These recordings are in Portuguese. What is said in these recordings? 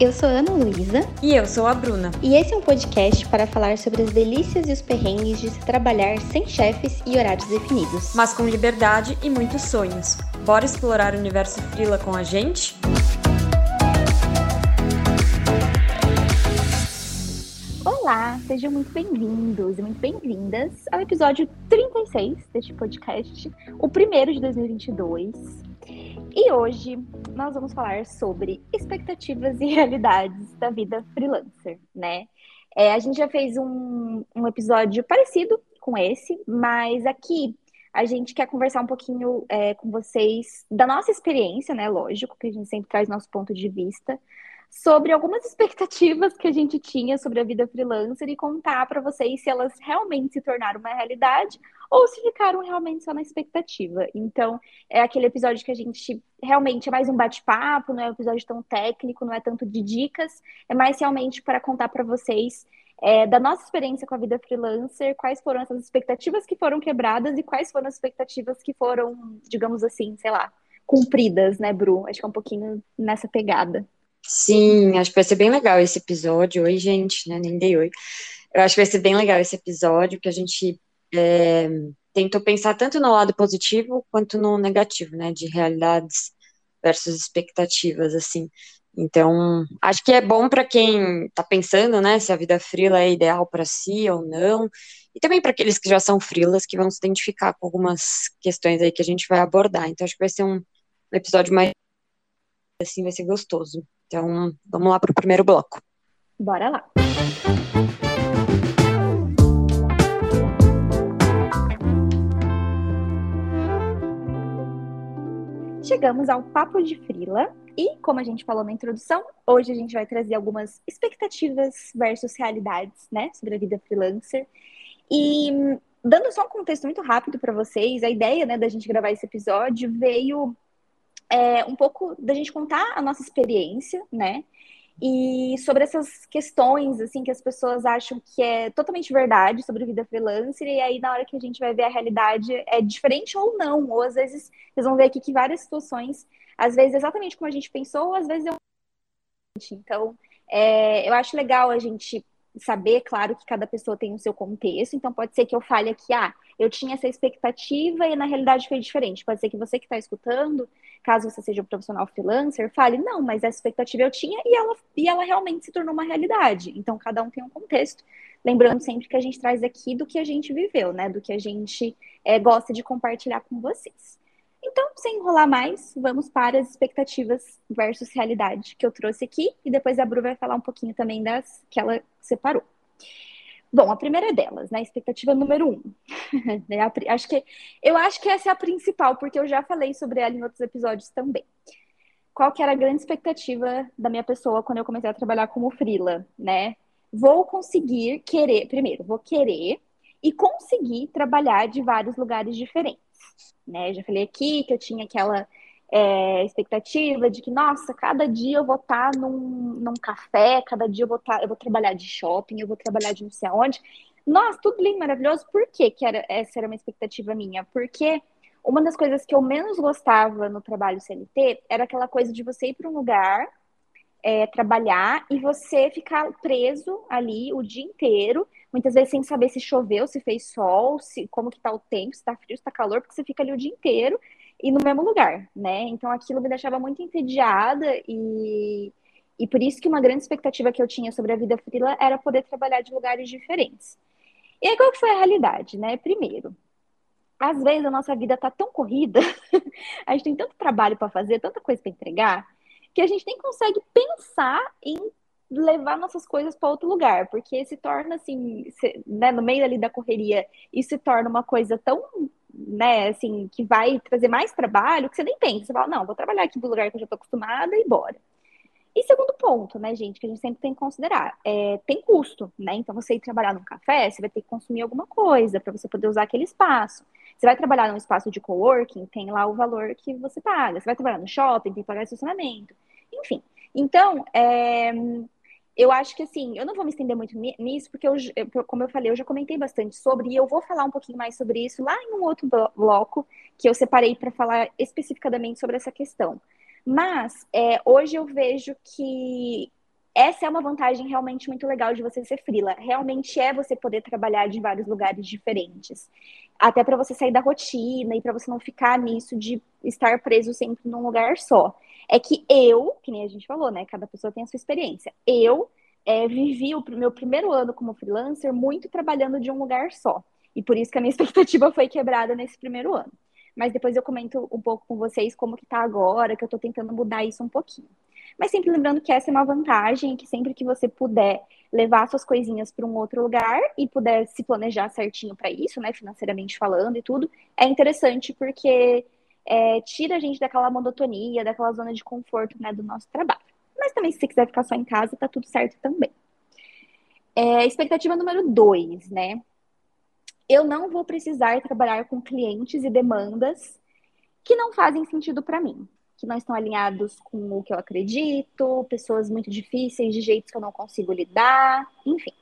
Eu sou Ana Luísa. E eu sou a Bruna. E esse é um podcast para falar sobre as delícias e os perrengues de se trabalhar sem chefes e horários definidos. Mas com liberdade e muitos sonhos. Bora explorar o universo Frila com a gente? Olá, sejam muito bem-vindos e muito bem-vindas ao episódio 36 deste podcast, o primeiro de 2022. E hoje nós vamos falar sobre expectativas e realidades da vida freelancer, né? É, a gente já fez um, um episódio parecido com esse, mas aqui a gente quer conversar um pouquinho é, com vocês da nossa experiência, né? Lógico, que a gente sempre traz nosso ponto de vista, sobre algumas expectativas que a gente tinha sobre a vida freelancer e contar para vocês se elas realmente se tornaram uma realidade ou se ficaram realmente só na expectativa. Então, é aquele episódio que a gente realmente é mais um bate-papo, não é um episódio tão técnico, não é tanto de dicas, é mais realmente para contar para vocês é, da nossa experiência com a vida freelancer, quais foram essas expectativas que foram quebradas e quais foram as expectativas que foram, digamos assim, sei lá, cumpridas, né, Bru? Acho que é um pouquinho nessa pegada. Sim, acho que vai ser bem legal esse episódio. Oi, gente, né? Nem dei oi. Eu acho que vai ser bem legal esse episódio, que a gente é, tentou pensar tanto no lado positivo quanto no negativo, né? De realidades versus expectativas, assim. Então, acho que é bom para quem está pensando, né, se a vida frila é ideal para si ou não, e também para aqueles que já são frilas, que vão se identificar com algumas questões aí que a gente vai abordar. Então, acho que vai ser um episódio mais assim, vai ser gostoso. Então, vamos lá para o primeiro bloco. Bora lá. Chegamos ao Papo de Frila e, como a gente falou na introdução, hoje a gente vai trazer algumas expectativas versus realidades, né, sobre a vida freelancer. E dando só um contexto muito rápido para vocês, a ideia, né, da gente gravar esse episódio veio é, um pouco da gente contar a nossa experiência, né? E sobre essas questões, assim, que as pessoas acham que é totalmente verdade sobre vida freelancer, e aí na hora que a gente vai ver a realidade é diferente ou não, ou às vezes vocês vão ver aqui que várias situações, às vezes exatamente como a gente pensou, às vezes é então, é, eu acho legal a gente saber, claro, que cada pessoa tem o seu contexto, então pode ser que eu fale aqui, ah, eu tinha essa expectativa e na realidade foi diferente. Pode ser que você que está escutando, caso você seja um profissional freelancer, fale, não, mas essa expectativa eu tinha e ela, e ela realmente se tornou uma realidade. Então, cada um tem um contexto. Lembrando sempre que a gente traz aqui do que a gente viveu, né? Do que a gente é, gosta de compartilhar com vocês. Então, sem enrolar mais, vamos para as expectativas versus realidade que eu trouxe aqui e depois a Bru vai falar um pouquinho também das que ela separou. Bom, a primeira delas, né? Expectativa número um. Né, acho que eu acho que essa é a principal, porque eu já falei sobre ela em outros episódios também. Qual que era a grande expectativa da minha pessoa quando eu comecei a trabalhar como frila, né? Vou conseguir querer, primeiro, vou querer e conseguir trabalhar de vários lugares diferentes, né? Já falei aqui que eu tinha aquela é, expectativa de que, nossa, cada dia eu vou estar num, num café, cada dia eu vou, estar, eu vou trabalhar de shopping, eu vou trabalhar de não sei aonde. Nossa, tudo lindo, maravilhoso. Por que, que era, essa era uma expectativa minha? Porque uma das coisas que eu menos gostava no trabalho CLT era aquela coisa de você ir para um lugar, é, trabalhar e você ficar preso ali o dia inteiro, muitas vezes sem saber se choveu, se fez sol, se como que tá o tempo, se tá frio, se tá calor, porque você fica ali o dia inteiro e no mesmo lugar, né? Então aquilo me deixava muito entediada e, e por isso que uma grande expectativa que eu tinha sobre a vida frila era poder trabalhar de lugares diferentes. E aí qual que foi a realidade, né? Primeiro, às vezes a nossa vida tá tão corrida, a gente tem tanto trabalho para fazer, tanta coisa para entregar, que a gente nem consegue pensar em levar nossas coisas para outro lugar, porque se torna assim, né, no meio ali da correria, isso se torna uma coisa tão né, assim, que vai trazer mais trabalho, que você nem pensa. Você fala, não, vou trabalhar aqui no lugar que eu já estou acostumada e bora. E segundo ponto, né, gente, que a gente sempre tem que considerar, é, tem custo, né? Então, você ir trabalhar num café, você vai ter que consumir alguma coisa para você poder usar aquele espaço. Você vai trabalhar num espaço de coworking, tem lá o valor que você paga. Você vai trabalhar no shopping, tem que pagar estacionamento. Enfim. Então, é, eu acho que assim, eu não vou me estender muito nisso, porque eu, como eu falei, eu já comentei bastante sobre, e eu vou falar um pouquinho mais sobre isso lá em um outro bloco que eu separei para falar especificadamente sobre essa questão. Mas é, hoje eu vejo que essa é uma vantagem realmente muito legal de você ser frila. Realmente é você poder trabalhar de vários lugares diferentes. Até para você sair da rotina e para você não ficar nisso de estar preso sempre num lugar só. É que eu, que nem a gente falou, né? Cada pessoa tem a sua experiência. Eu é, vivi o meu primeiro ano como freelancer muito trabalhando de um lugar só. E por isso que a minha expectativa foi quebrada nesse primeiro ano. Mas depois eu comento um pouco com vocês como que tá agora, que eu tô tentando mudar isso um pouquinho. Mas sempre lembrando que essa é uma vantagem, que sempre que você puder levar suas coisinhas para um outro lugar e puder se planejar certinho para isso, né, financeiramente falando e tudo, é interessante porque é, tira a gente daquela monotonia, daquela zona de conforto, né, do nosso trabalho. Mas também, se você quiser ficar só em casa, tá tudo certo também. É, expectativa número dois, né? Eu não vou precisar trabalhar com clientes e demandas que não fazem sentido para mim que não estão alinhados com o que eu acredito, pessoas muito difíceis de jeitos que eu não consigo lidar, enfim.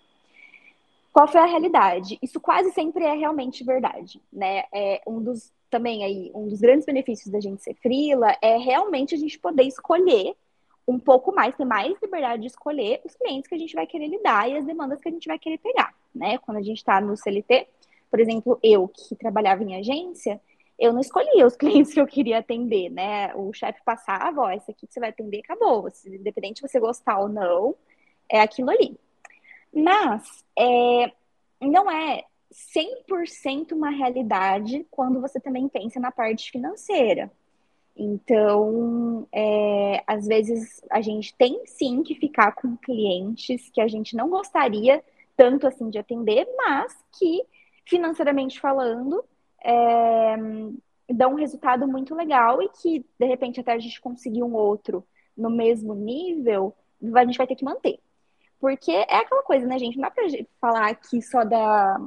Qual foi a realidade? Isso quase sempre é realmente verdade, né? É um dos também aí um dos grandes benefícios da gente ser frila é realmente a gente poder escolher um pouco mais, ter mais liberdade de escolher os clientes que a gente vai querer lidar e as demandas que a gente vai querer pegar, né? Quando a gente está no CLT, por exemplo, eu que trabalhava em agência, eu não escolhia os clientes que eu queria atender, né? O chefe passava, ó, esse aqui que você vai atender, acabou. Independente de você gostar ou não, é aquilo ali. Mas é, não é 100% uma realidade quando você também pensa na parte financeira. Então, é, às vezes a gente tem sim que ficar com clientes que a gente não gostaria tanto assim de atender, mas que financeiramente falando é, dá um resultado muito legal e que, de repente, até a gente conseguir um outro no mesmo nível, a gente vai ter que manter. Porque é aquela coisa, né, gente? Não dá pra falar aqui só da,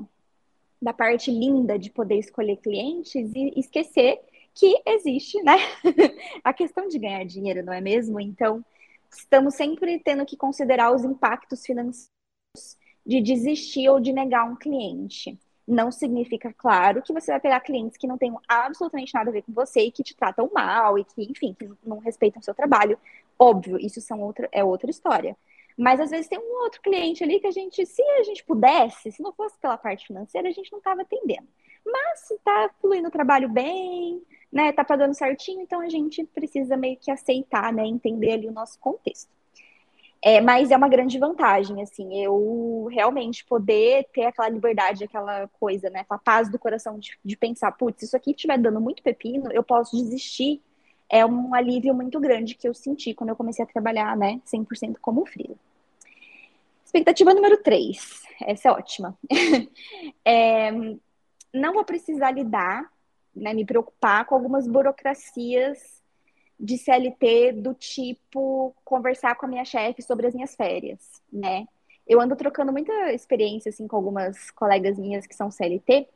da parte linda de poder escolher clientes e esquecer que existe, né? a questão de ganhar dinheiro, não é mesmo? Então, estamos sempre tendo que considerar os impactos financeiros de desistir ou de negar um cliente não significa, claro, que você vai pegar clientes que não tenham absolutamente nada a ver com você e que te tratam mal e que, enfim, que não respeitam seu trabalho. Óbvio, isso são outra, é outra história. Mas às vezes tem um outro cliente ali que a gente, se a gente pudesse, se não fosse pela parte financeira, a gente não estava atendendo. Mas está fluindo o trabalho bem, né, tá pagando certinho, então a gente precisa meio que aceitar, né, entender ali o nosso contexto. É, mas é uma grande vantagem, assim, eu realmente poder ter aquela liberdade, aquela coisa, né, a paz do coração de, de pensar, putz, isso aqui estiver dando muito pepino, eu posso desistir. É um alívio muito grande que eu senti quando eu comecei a trabalhar, né, 100% como freela. Expectativa número 3, essa é ótima. é, não vou precisar lidar, né, me preocupar com algumas burocracias de CLT do tipo conversar com a minha chefe sobre as minhas férias, né? Eu ando trocando muita experiência assim com algumas colegas minhas que são CLT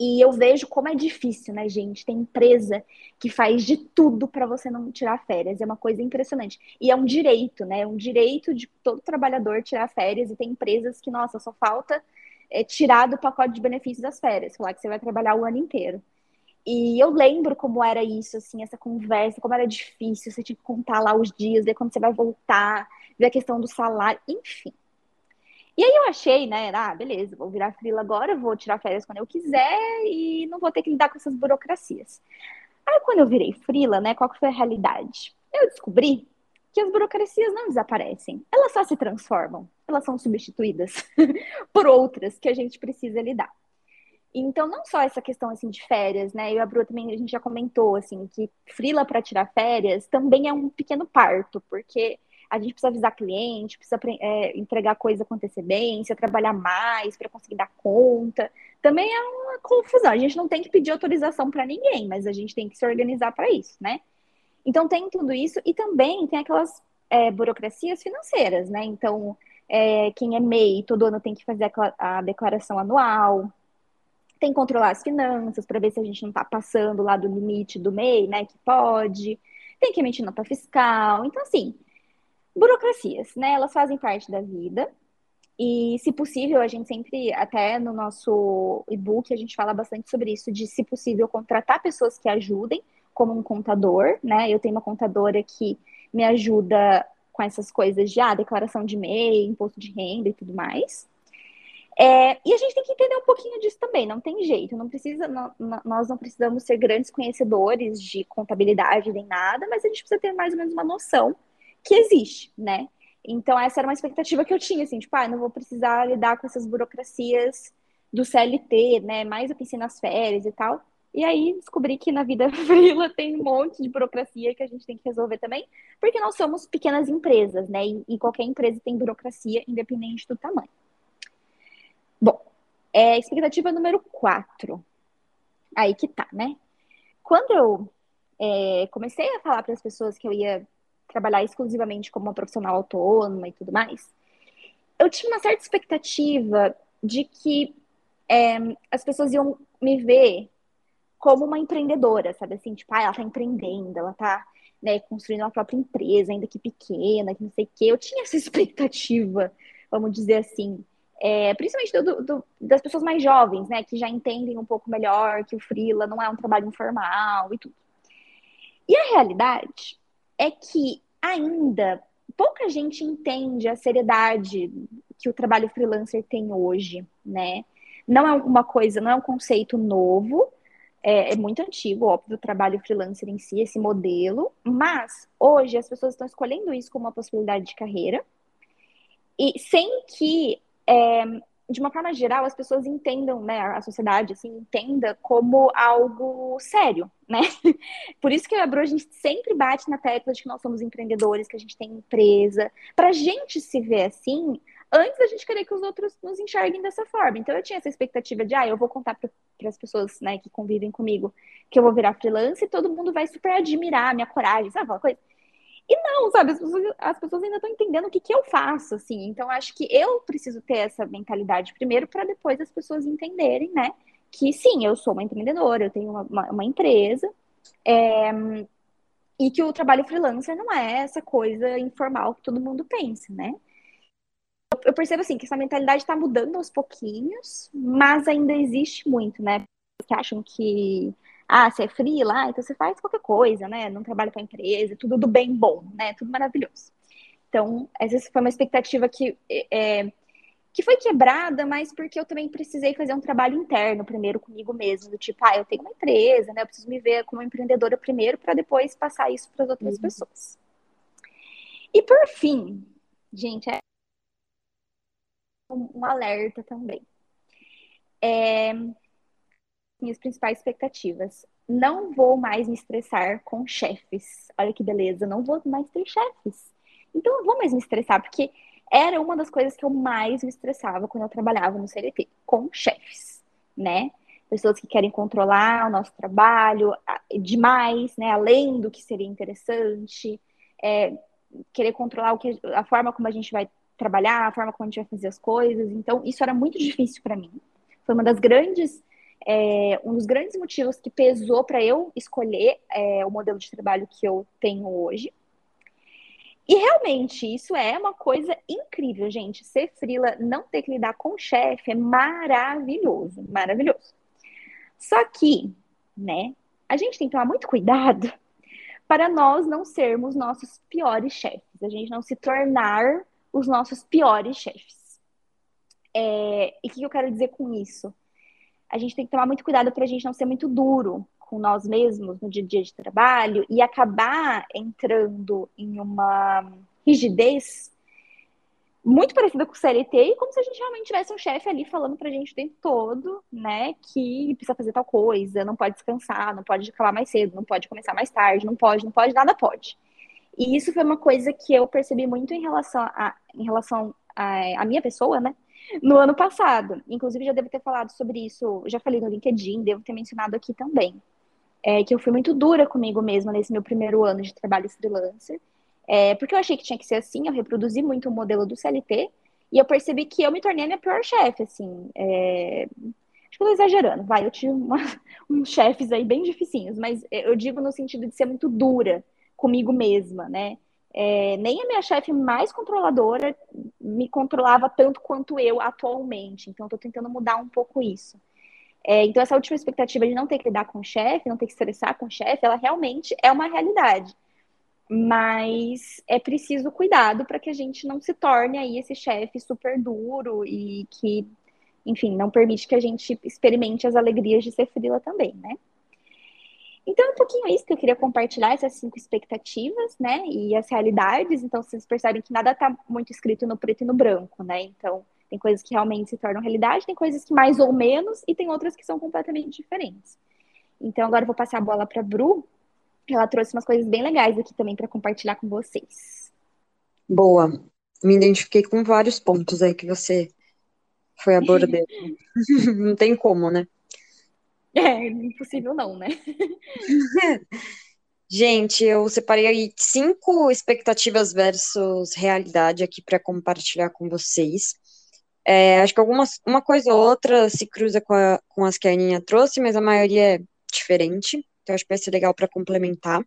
e eu vejo como é difícil, né, gente? Tem empresa que faz de tudo para você não tirar férias. É uma coisa impressionante. E é um direito, né? É um direito de todo trabalhador tirar férias. E tem empresas que, nossa, só falta é, tirar do pacote de benefícios das férias. Falar que você vai trabalhar o ano inteiro. E eu lembro como era isso, assim, essa conversa, como era difícil, você tinha que contar lá os dias, ver quando você vai voltar, ver a questão do salário, enfim. E aí eu achei, né, ah, beleza, vou virar frila agora, vou tirar férias quando eu quiser e não vou ter que lidar com essas burocracias. Aí quando eu virei frila, né, qual que foi a realidade? Eu descobri que as burocracias não desaparecem, elas só se transformam, elas são substituídas por outras que a gente precisa lidar. Então, não só essa questão assim de férias, né? Eu e a Bru também a gente já comentou assim que frila para tirar férias também é um pequeno parto, porque a gente precisa avisar cliente, precisa é, entregar coisa com antecedência, trabalhar mais para conseguir dar conta. Também é uma confusão. A gente não tem que pedir autorização para ninguém, mas a gente tem que se organizar para isso, né? Então tem tudo isso e também tem aquelas é, burocracias financeiras, né? Então é, quem é MEI todo ano tem que fazer a, a declaração anual, tem que controlar as finanças para ver se a gente não está passando lá do limite do MEI, né? Que pode. Tem que emitir nota fiscal. Então, assim, burocracias, né? Elas fazem parte da vida. E, se possível, a gente sempre, até no nosso e-book, a gente fala bastante sobre isso, de, se possível, contratar pessoas que ajudem, como um contador, né? Eu tenho uma contadora que me ajuda com essas coisas de ah, declaração de MEI, imposto de renda e tudo mais. É, e a gente tem que entender um pouquinho disso também, não tem jeito, não precisa, não, nós não precisamos ser grandes conhecedores de contabilidade nem nada, mas a gente precisa ter mais ou menos uma noção que existe, né? Então, essa era uma expectativa que eu tinha, assim, tipo, ah, não vou precisar lidar com essas burocracias do CLT, né? Mais eu pensei nas férias e tal. E aí descobri que na vida frila tem um monte de burocracia que a gente tem que resolver também, porque nós somos pequenas empresas, né? E, e qualquer empresa tem burocracia, independente do tamanho. Bom, é, expectativa número 4. Aí que tá, né? Quando eu é, comecei a falar para as pessoas que eu ia trabalhar exclusivamente como uma profissional autônoma e tudo mais, eu tinha uma certa expectativa de que é, as pessoas iam me ver como uma empreendedora, sabe assim? Tipo, ah, ela tá empreendendo, ela tá né, construindo uma própria empresa, ainda que pequena, que não sei o quê. Eu tinha essa expectativa, vamos dizer assim é, principalmente do, do, das pessoas mais jovens, né, que já entendem um pouco melhor que o freela não é um trabalho informal e tudo. E a realidade é que ainda pouca gente entende a seriedade que o trabalho freelancer tem hoje, né? Não é uma coisa, não é um conceito novo, é, é, muito antigo, óbvio, o trabalho freelancer em si, esse modelo, mas hoje as pessoas estão escolhendo isso como uma possibilidade de carreira, e sem que é, de uma forma geral, as pessoas entendam, né, a sociedade, assim, entenda como algo sério, né? Por isso que a Bru, a gente sempre bate na tecla de que nós somos empreendedores, que a gente tem empresa, pra gente se ver assim, antes da gente querer que os outros nos enxerguem dessa forma. Então, eu tinha essa expectativa de, ah, eu vou contar para as pessoas, né, que convivem comigo, que eu vou virar freelance e todo mundo vai super admirar a minha coragem, sabe aquela coisa? E não, sabe, as pessoas, as pessoas ainda estão entendendo o que, que eu faço, assim. Então, acho que eu preciso ter essa mentalidade primeiro para depois as pessoas entenderem, né? Que sim, eu sou uma empreendedora, eu tenho uma, uma, uma empresa. É, e que o trabalho freelancer não é essa coisa informal que todo mundo pensa, né? Eu percebo assim que essa mentalidade está mudando aos pouquinhos, mas ainda existe muito, né? Que acham que ah, você é free lá, então você faz qualquer coisa, né? Não trabalha para empresa, tudo do bem bom, né? Tudo maravilhoso. Então, essa foi uma expectativa que, é, que foi quebrada, mas porque eu também precisei fazer um trabalho interno primeiro comigo mesmo, do tipo, ah, eu tenho uma empresa, né? Eu preciso me ver como empreendedora primeiro para depois passar isso para as outras uhum. pessoas. E por fim, gente, é um, alerta também. É, minhas principais expectativas. Não vou mais me estressar com chefes. Olha que beleza, não vou mais ter chefes. Então não vou mais me estressar, porque era uma das coisas que eu mais me estressava quando eu trabalhava no CLT, com chefes, né? Pessoas que querem controlar o nosso trabalho demais, né? Além do que seria interessante, é, querer controlar o que, a forma como a gente vai trabalhar, a forma como a gente vai fazer as coisas. Então, isso era muito difícil para mim. Foi uma das grandes é, um dos grandes motivos que pesou para eu escolher é, o modelo de trabalho que eu tenho hoje. E realmente, isso é uma coisa incrível, gente. Ser frila, não ter que lidar com o chefe é maravilhoso, maravilhoso. Só que, né, a gente tem que tomar muito cuidado para nós não sermos nossos piores chefes, a gente não se tornar os nossos piores chefes. É, e o que eu quero dizer com isso? a gente tem que tomar muito cuidado para a gente não ser muito duro com nós mesmos no dia a dia de trabalho e acabar entrando em uma rigidez muito parecida com o CLT e como se a gente realmente tivesse um chefe ali falando pra gente o tempo todo, né, que precisa fazer tal coisa, não pode descansar, não pode acabar mais cedo, não pode começar mais tarde, não pode, não pode, nada pode. E isso foi uma coisa que eu percebi muito em relação a, em relação a, a minha pessoa, né, no ano passado. Inclusive, já devo ter falado sobre isso, já falei no LinkedIn, devo ter mencionado aqui também. É, que eu fui muito dura comigo mesma nesse meu primeiro ano de trabalho freelancer. É, porque eu achei que tinha que ser assim, eu reproduzi muito o modelo do CLT, e eu percebi que eu me tornei a minha pior chefe, assim. É... Acho que eu tô exagerando, vai, eu tive uma, uns chefes aí bem dificinhos, mas eu digo no sentido de ser muito dura comigo mesma, né? É, nem a minha chefe mais controladora me controlava tanto quanto eu atualmente. Então, estou tentando mudar um pouco isso. É, então, essa última expectativa de não ter que lidar com o chefe, não ter que estressar com o chefe, ela realmente é uma realidade. Mas é preciso cuidado para que a gente não se torne aí esse chefe super duro e que, enfim, não permite que a gente experimente as alegrias de ser frila também, né? Então, é um pouquinho isso que eu queria compartilhar, essas cinco expectativas, né? E as realidades. Então, vocês percebem que nada está muito escrito no preto e no branco, né? Então, tem coisas que realmente se tornam realidade, tem coisas que mais ou menos, e tem outras que são completamente diferentes. Então, agora eu vou passar a bola para a Bru. Ela trouxe umas coisas bem legais aqui também para compartilhar com vocês. Boa. Me identifiquei com vários pontos aí que você foi abordando. Não tem como, né? É, impossível não, né? Gente, eu separei aí cinco expectativas versus realidade aqui para compartilhar com vocês. É, acho que algumas, uma coisa ou outra se cruza com, a, com as que a Aninha trouxe, mas a maioria é diferente, então acho que vai ser legal para complementar.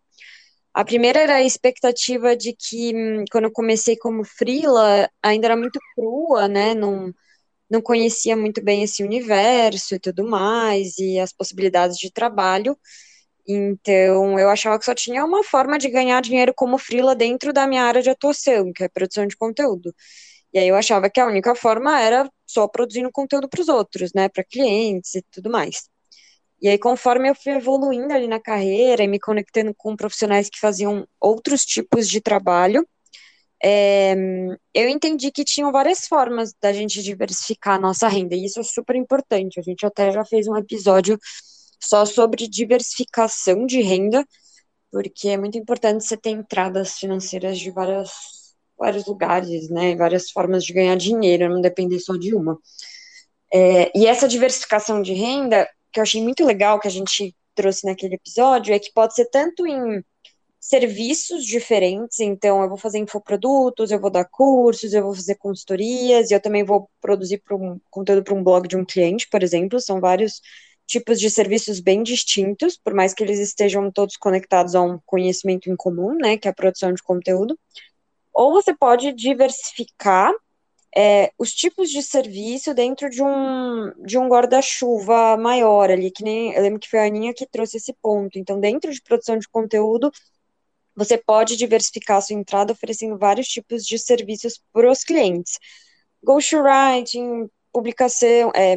A primeira era a expectativa de que, hum, quando eu comecei como freela, ainda era muito crua, né? Não, não conhecia muito bem esse universo e tudo mais, e as possibilidades de trabalho. Então, eu achava que só tinha uma forma de ganhar dinheiro como freela dentro da minha área de atuação, que é produção de conteúdo. E aí eu achava que a única forma era só produzindo conteúdo para os outros, né, para clientes e tudo mais. E aí, conforme eu fui evoluindo ali na carreira e me conectando com profissionais que faziam outros tipos de trabalho, é, eu entendi que tinham várias formas da gente diversificar a nossa renda, e isso é super importante. A gente até já fez um episódio só sobre diversificação de renda, porque é muito importante você ter entradas financeiras de várias, vários lugares, né, várias formas de ganhar dinheiro, não depender só de uma. É, e essa diversificação de renda, que eu achei muito legal que a gente trouxe naquele episódio, é que pode ser tanto em serviços diferentes, então eu vou fazer infoprodutos, eu vou dar cursos, eu vou fazer consultorias, e eu também vou produzir um, conteúdo para um blog de um cliente, por exemplo, são vários tipos de serviços bem distintos, por mais que eles estejam todos conectados a um conhecimento em comum, né, que é a produção de conteúdo, ou você pode diversificar é, os tipos de serviço dentro de um, de um guarda-chuva maior ali, que nem, eu lembro que foi a Aninha que trouxe esse ponto, então dentro de produção de conteúdo, você pode diversificar a sua entrada oferecendo vários tipos de serviços para os clientes. Ghostwriting, publicação, é,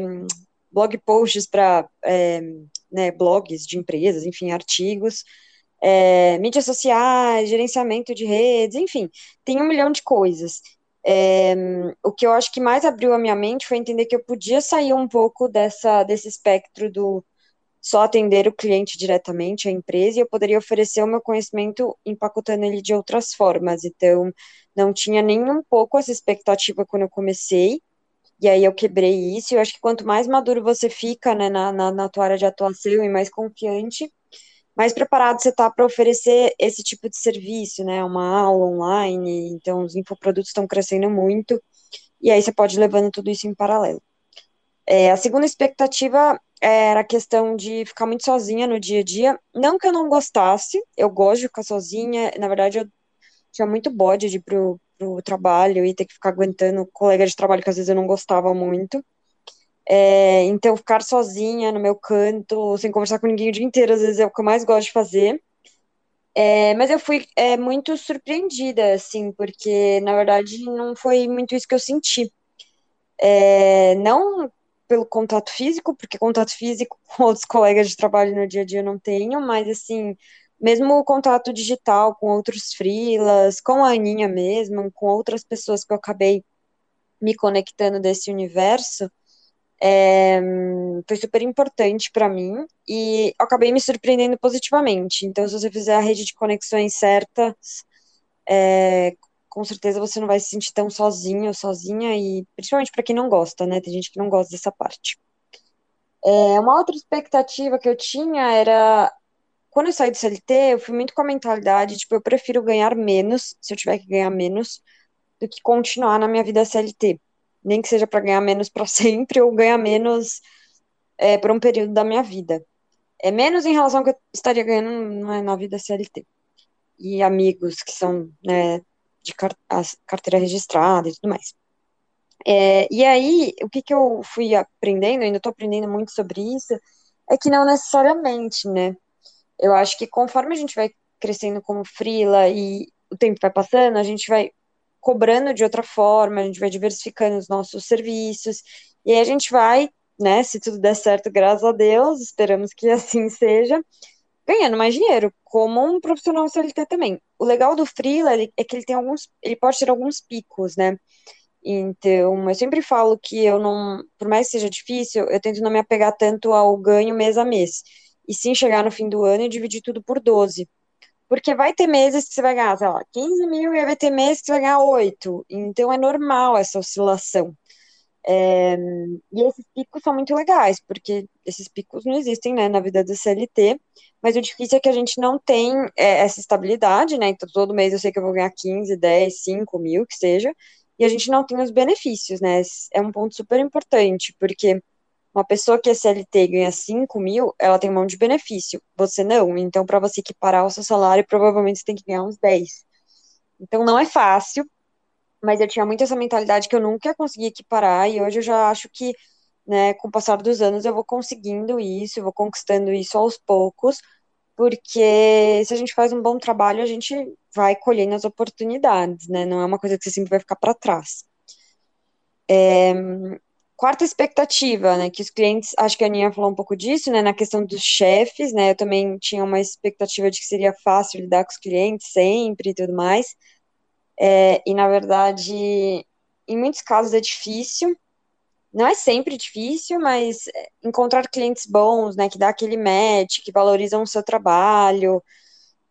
blog posts para é, né, blogs de empresas, enfim, artigos, é, mídias sociais, gerenciamento de redes, enfim, tem um milhão de coisas. É, o que eu acho que mais abriu a minha mente foi entender que eu podia sair um pouco dessa, desse espectro do só atender o cliente diretamente, a empresa, e eu poderia oferecer o meu conhecimento empacotando ele de outras formas. Então, não tinha nem um pouco essa expectativa quando eu comecei, e aí eu quebrei isso. Eu acho que quanto mais maduro você fica né, na, na, na tua área de atuação e mais confiante, mais preparado você está para oferecer esse tipo de serviço, né? Uma aula online, então os infoprodutos estão crescendo muito, e aí você pode ir levando tudo isso em paralelo. É, a segunda expectativa era a questão de ficar muito sozinha no dia a dia. Não que eu não gostasse, eu gosto de ficar sozinha. Na verdade, eu tinha muito bode de ir pro, pro trabalho e ter que ficar aguentando colega de trabalho que às vezes eu não gostava muito. É, então, ficar sozinha no meu canto, sem conversar com ninguém o dia inteiro, às vezes é o que eu mais gosto de fazer. É, mas eu fui é, muito surpreendida, assim, porque na verdade não foi muito isso que eu senti. É, não pelo contato físico, porque contato físico com outros colegas de trabalho no dia a dia eu não tenho, mas assim, mesmo o contato digital com outros freelas, com a Aninha mesmo, com outras pessoas que eu acabei me conectando desse universo, é, foi super importante para mim e acabei me surpreendendo positivamente. Então, se você fizer a rede de conexões certas, é, com certeza você não vai se sentir tão sozinho ou sozinha, e principalmente para quem não gosta, né? Tem gente que não gosta dessa parte. É, uma outra expectativa que eu tinha era. Quando eu saí do CLT, eu fui muito com a mentalidade, tipo, eu prefiro ganhar menos, se eu tiver que ganhar menos, do que continuar na minha vida CLT. Nem que seja para ganhar menos para sempre ou ganhar menos é, por um período da minha vida. É menos em relação ao que eu estaria ganhando na vida CLT. E amigos que são né, de carteira registrada e tudo mais. É, e aí, o que, que eu fui aprendendo, ainda estou aprendendo muito sobre isso, é que não necessariamente, né? Eu acho que conforme a gente vai crescendo como frila e o tempo vai passando, a gente vai cobrando de outra forma, a gente vai diversificando os nossos serviços, e aí a gente vai, né, se tudo der certo, graças a Deus, esperamos que assim seja, ganhando mais dinheiro, como um profissional CLT também. O legal do freela é que ele tem alguns, ele pode ter alguns picos, né? Então, eu sempre falo que eu não, por mais que seja difícil, eu tento não me apegar tanto ao ganho mês a mês, e sim chegar no fim do ano e dividir tudo por 12. Porque vai ter meses que você vai ganhar, sei lá, 15 mil e vai ter meses que você vai ganhar 8. Então é normal essa oscilação. É, e esses picos são muito legais, porque esses picos não existem né, na vida do CLT, mas o difícil é que a gente não tem é, essa estabilidade, né? Então todo mês eu sei que eu vou ganhar 15, 10, 5 mil, que seja, e a gente não tem os benefícios, né? É um ponto super importante, porque uma pessoa que é CLT ganha 5 mil, ela tem um monte de benefício, você não. Então, para você equiparar o seu salário, provavelmente você tem que ganhar uns 10. Então, não é fácil, mas eu tinha muito essa mentalidade que eu nunca ia conseguir equiparar, e hoje eu já acho que, né, com o passar dos anos, eu vou conseguindo isso, eu vou conquistando isso aos poucos, porque se a gente faz um bom trabalho, a gente vai colhendo as oportunidades, né? Não é uma coisa que você sempre vai ficar para trás. É, quarta expectativa, né? Que os clientes, acho que a Aninha falou um pouco disso, né? Na questão dos chefes, né? Eu também tinha uma expectativa de que seria fácil lidar com os clientes sempre e tudo mais. É, e na verdade, em muitos casos é difícil, não é sempre difícil, mas encontrar clientes bons, né, que dá aquele match, que valorizam o seu trabalho,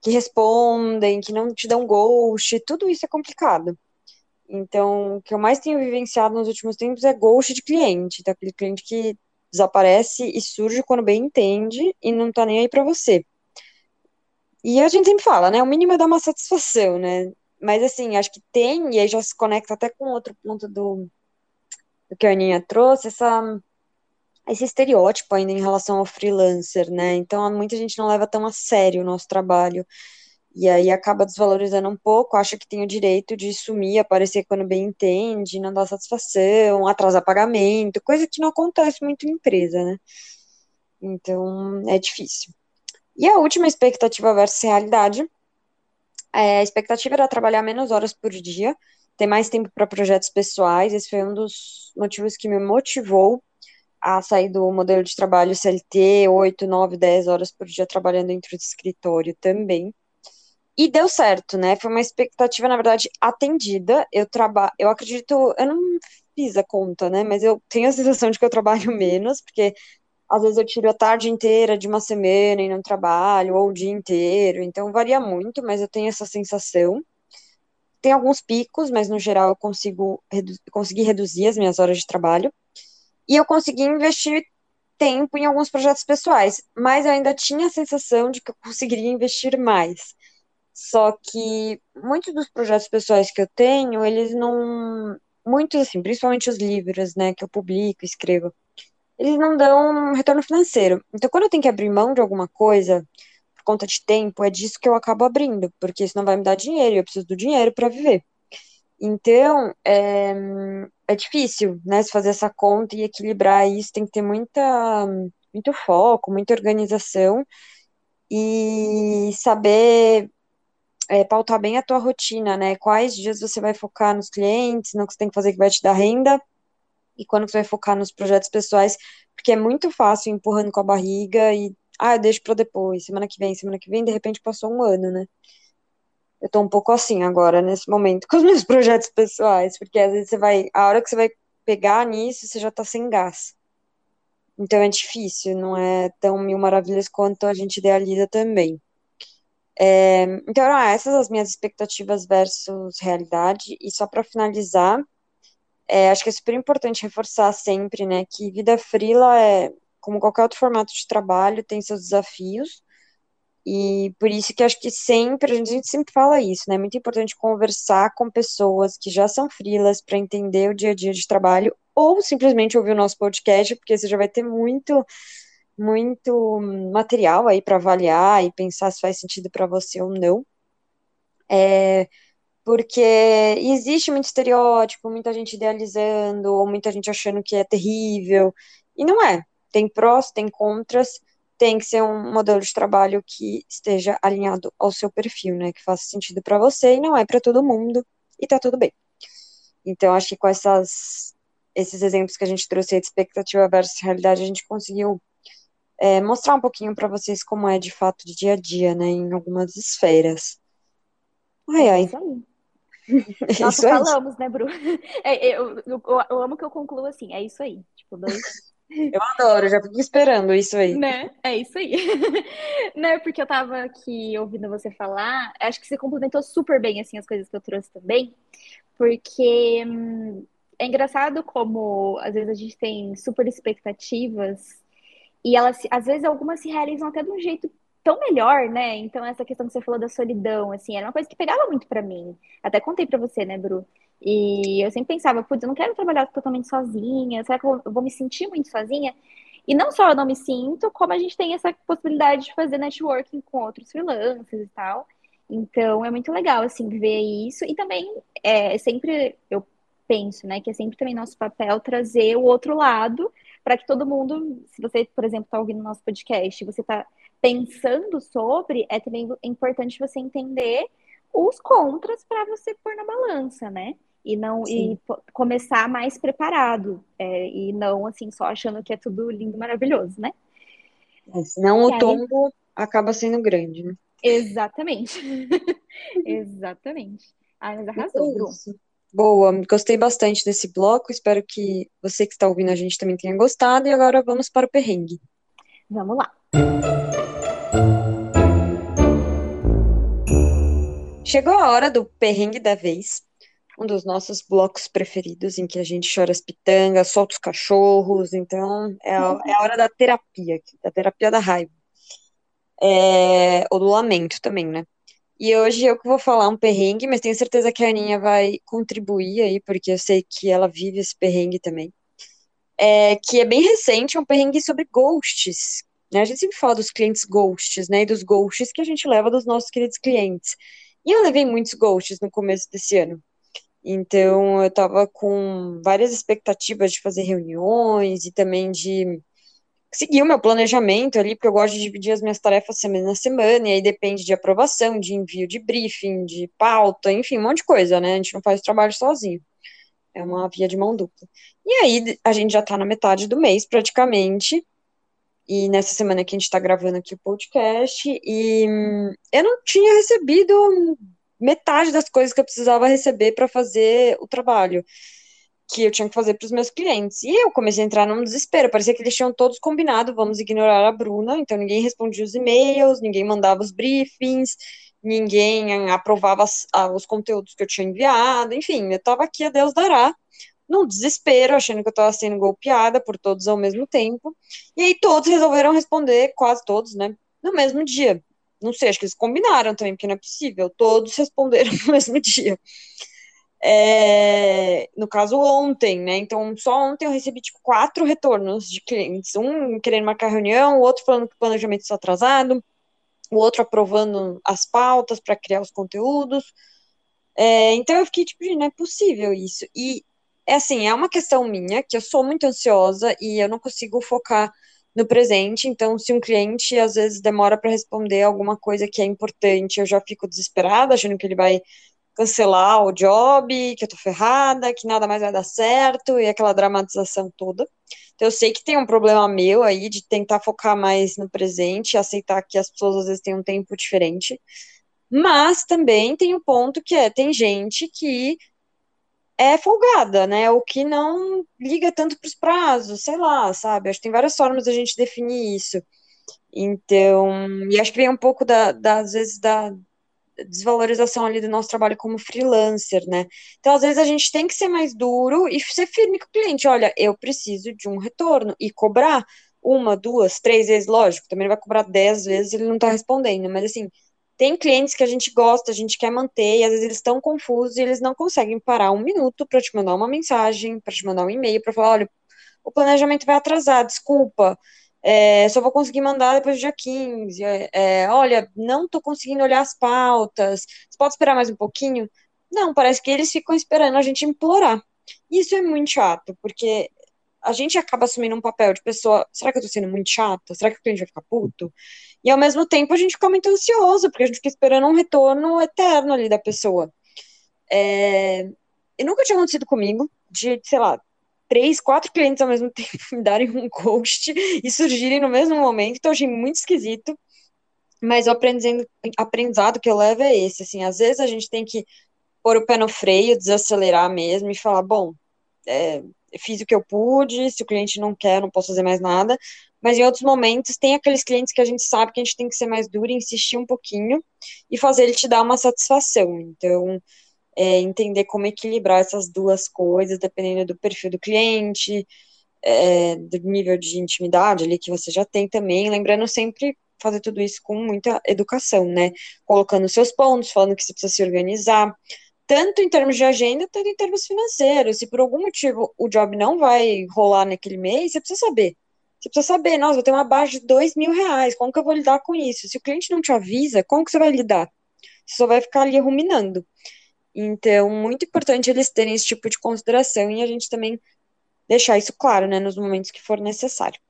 que respondem, que não te dão ghost, tudo isso é complicado. Então, o que eu mais tenho vivenciado nos últimos tempos é ghost de cliente, daquele aquele cliente que desaparece e surge quando bem entende e não tá nem aí para você. E a gente sempre fala, né, o mínimo é dar uma satisfação, né, mas assim, acho que tem, e aí já se conecta até com outro ponto do, do que a Aninha trouxe, essa, esse estereótipo ainda em relação ao freelancer, né? Então, muita gente não leva tão a sério o nosso trabalho. E aí acaba desvalorizando um pouco, acha que tem o direito de sumir, aparecer quando bem entende, não dar satisfação, atrasar pagamento, coisa que não acontece muito em empresa, né? Então, é difícil. E a última expectativa versus realidade. É, a expectativa era trabalhar menos horas por dia, ter mais tempo para projetos pessoais. Esse foi um dos motivos que me motivou a sair do modelo de trabalho CLT, 8, 9, 10 horas por dia trabalhando dentro do escritório também. E deu certo, né? Foi uma expectativa, na verdade, atendida. Eu trabalho, eu acredito, eu não fiz a conta, né? Mas eu tenho a sensação de que eu trabalho menos, porque às vezes eu tiro a tarde inteira de uma semana e não trabalho, ou o dia inteiro, então varia muito, mas eu tenho essa sensação tem alguns picos, mas no geral eu consigo redu consegui reduzir as minhas horas de trabalho. E eu consegui investir tempo em alguns projetos pessoais, mas eu ainda tinha a sensação de que eu conseguiria investir mais. Só que muitos dos projetos pessoais que eu tenho, eles não. Muitos, assim, principalmente os livros, né, que eu publico, escrevo, eles não dão retorno financeiro. Então, quando eu tenho que abrir mão de alguma coisa, conta de tempo, é disso que eu acabo abrindo, porque isso não vai me dar dinheiro, e eu preciso do dinheiro para viver. Então, é, é difícil, né, se fazer essa conta e equilibrar isso, tem que ter muita, muito foco, muita organização, e saber é, pautar bem a tua rotina, né, quais dias você vai focar nos clientes, no que você tem que fazer que vai te dar renda, e quando você vai focar nos projetos pessoais, porque é muito fácil empurrando com a barriga e ah, eu deixo para depois, semana que vem, semana que vem, de repente passou um ano, né? Eu tô um pouco assim agora, nesse momento, com os meus projetos pessoais, porque às vezes você vai, a hora que você vai pegar nisso, você já tá sem gás. Então é difícil, não é tão mil maravilhas quanto a gente idealiza também. É, então, ah, essas as minhas expectativas versus realidade, e só para finalizar, é, acho que é super importante reforçar sempre, né, que vida frila é, como qualquer outro formato de trabalho, tem seus desafios. E por isso que acho que sempre, a gente, a gente sempre fala isso, né? É muito importante conversar com pessoas que já são frilas para entender o dia a dia de trabalho, ou simplesmente ouvir o nosso podcast, porque você já vai ter muito, muito material aí para avaliar e pensar se faz sentido para você ou não. É, porque existe muito estereótipo, muita gente idealizando, ou muita gente achando que é terrível, e não é tem prós, tem contras, tem que ser um modelo de trabalho que esteja alinhado ao seu perfil, né? Que faça sentido para você e não é para todo mundo e tá tudo bem. Então, acho que com essas, esses exemplos que a gente trouxe de expectativa versus realidade, a gente conseguiu é, mostrar um pouquinho para vocês como é de fato de dia a dia, né? Em algumas esferas. Ai, ai. É isso aí. Nossa, falamos, né, Bru? É, eu, eu, eu, amo que eu concluo assim, é isso aí. Tipo, dois. Eu adoro, já fico esperando isso aí. Né? É isso aí. né? Porque eu tava aqui ouvindo você falar, acho que você complementou super bem assim as coisas que eu trouxe também, porque hum, é engraçado como às vezes a gente tem super expectativas e elas às vezes algumas se realizam até de um jeito tão melhor, né? Então, essa questão que você falou da solidão, assim, era uma coisa que pegava muito para mim. Até contei para você, né, Bru? E eu sempre pensava, putz, eu não quero trabalhar totalmente sozinha, será que eu vou me sentir muito sozinha? E não só eu não me sinto, como a gente tem essa possibilidade de fazer networking com outros freelancers e tal. Então, é muito legal, assim, ver isso. E também, é sempre, eu penso, né, que é sempre também nosso papel trazer o outro lado para que todo mundo, se você, por exemplo, está ouvindo nosso podcast, você está pensando sobre, é também importante você entender os contras para você pôr na balança, né? E não e começar mais preparado é, e não assim só achando que é tudo lindo, maravilhoso, né? É, senão e o aí... tombo acaba sendo grande, né? Exatamente. Exatamente. Ai, mas arrasou, Bru. Boa, gostei bastante desse bloco. Espero que você que está ouvindo a gente também tenha gostado. E agora vamos para o perrengue. Vamos lá. Chegou a hora do perrengue da vez, um dos nossos blocos preferidos, em que a gente chora as pitangas, solta os cachorros, então é a, é a hora da terapia, da terapia da raiva. É, ou do lamento também, né? E hoje eu que vou falar um perrengue, mas tenho certeza que a Aninha vai contribuir aí, porque eu sei que ela vive esse perrengue também. É, que é bem recente, é um perrengue sobre ghosts. Né? A gente sempre fala dos clientes ghosts, né? E dos ghosts que a gente leva dos nossos queridos clientes. E eu levei muitos ghosts no começo desse ano. Então, eu estava com várias expectativas de fazer reuniões e também de seguir o meu planejamento ali, porque eu gosto de dividir as minhas tarefas semana a semana, e aí depende de aprovação, de envio de briefing, de pauta, enfim, um monte de coisa, né? A gente não faz o trabalho sozinho. É uma via de mão dupla. E aí, a gente já está na metade do mês, praticamente, e nessa semana que a gente está gravando aqui o podcast, e hum, eu não tinha recebido metade das coisas que eu precisava receber para fazer o trabalho que eu tinha que fazer para os meus clientes. E eu comecei a entrar num desespero, parecia que eles tinham todos combinado, vamos ignorar a Bruna, então ninguém respondia os e-mails, ninguém mandava os briefings, ninguém aprovava os conteúdos que eu tinha enviado, enfim, eu estava aqui a Deus dará, num desespero, achando que eu estava sendo golpeada por todos ao mesmo tempo. E aí todos resolveram responder, quase todos, né, no mesmo dia. Não sei, acho que eles combinaram também, porque não é possível. Todos responderam no mesmo dia. É, no caso, ontem, né? Então, só ontem eu recebi, tipo, quatro retornos de clientes. Um querendo marcar reunião, o outro falando que o planejamento está atrasado, o outro aprovando as pautas para criar os conteúdos. É, então, eu fiquei, tipo, não é possível isso. E é assim, é uma questão minha, que eu sou muito ansiosa e eu não consigo focar no presente. Então, se um cliente às vezes demora para responder alguma coisa que é importante, eu já fico desesperada, achando que ele vai cancelar o job, que eu tô ferrada, que nada mais vai dar certo, e aquela dramatização toda. Então, eu sei que tem um problema meu aí de tentar focar mais no presente, aceitar que as pessoas às vezes têm um tempo diferente. Mas também tem o um ponto que é, tem gente que é folgada, né? O que não liga tanto para os prazos, sei lá, sabe? Acho que tem várias formas da gente definir isso. Então, e acho que vem um pouco da, da às vezes, da desvalorização ali do nosso trabalho como freelancer, né? Então, às vezes, a gente tem que ser mais duro e ser firme com o cliente. Olha, eu preciso de um retorno e cobrar uma, duas, três vezes, lógico, também vai cobrar dez vezes ele não tá respondendo, mas assim, tem clientes que a gente gosta, a gente quer manter, e às vezes eles estão confusos e eles não conseguem parar um minuto para te mandar uma mensagem, para te mandar um e-mail, para falar: olha, o planejamento vai atrasar, desculpa, é, só vou conseguir mandar depois do dia 15. É, é, olha, não estou conseguindo olhar as pautas, você pode esperar mais um pouquinho? Não, parece que eles ficam esperando a gente implorar. Isso é muito chato, porque a gente acaba assumindo um papel de pessoa, será que eu tô sendo muito chata? Será que o cliente vai ficar puto? E ao mesmo tempo a gente fica muito ansioso, porque a gente fica esperando um retorno eterno ali da pessoa. É, e nunca tinha acontecido comigo, de, sei lá, três, quatro clientes ao mesmo tempo me darem um ghost e surgirem no mesmo momento, então achei muito esquisito. Mas o aprendizado, aprendizado que eu levo é esse, assim, às vezes a gente tem que pôr o pé no freio, desacelerar mesmo e falar, bom, é, fiz o que eu pude, se o cliente não quer, não posso fazer mais nada, mas em outros momentos tem aqueles clientes que a gente sabe que a gente tem que ser mais duro, insistir um pouquinho e fazer ele te dar uma satisfação. Então, é, entender como equilibrar essas duas coisas, dependendo do perfil do cliente, é, do nível de intimidade ali que você já tem também, lembrando sempre fazer tudo isso com muita educação, né? Colocando seus pontos, falando que você precisa se organizar, tanto em termos de agenda, tanto em termos financeiros. Se por algum motivo o job não vai rolar naquele mês, você precisa saber. Você precisa saber, nossa, vou ter uma baixa de dois mil reais, como que eu vou lidar com isso? Se o cliente não te avisa, como que você vai lidar? Você só vai ficar ali ruminando. Então, muito importante eles terem esse tipo de consideração e a gente também deixar isso claro, né, nos momentos que for necessário.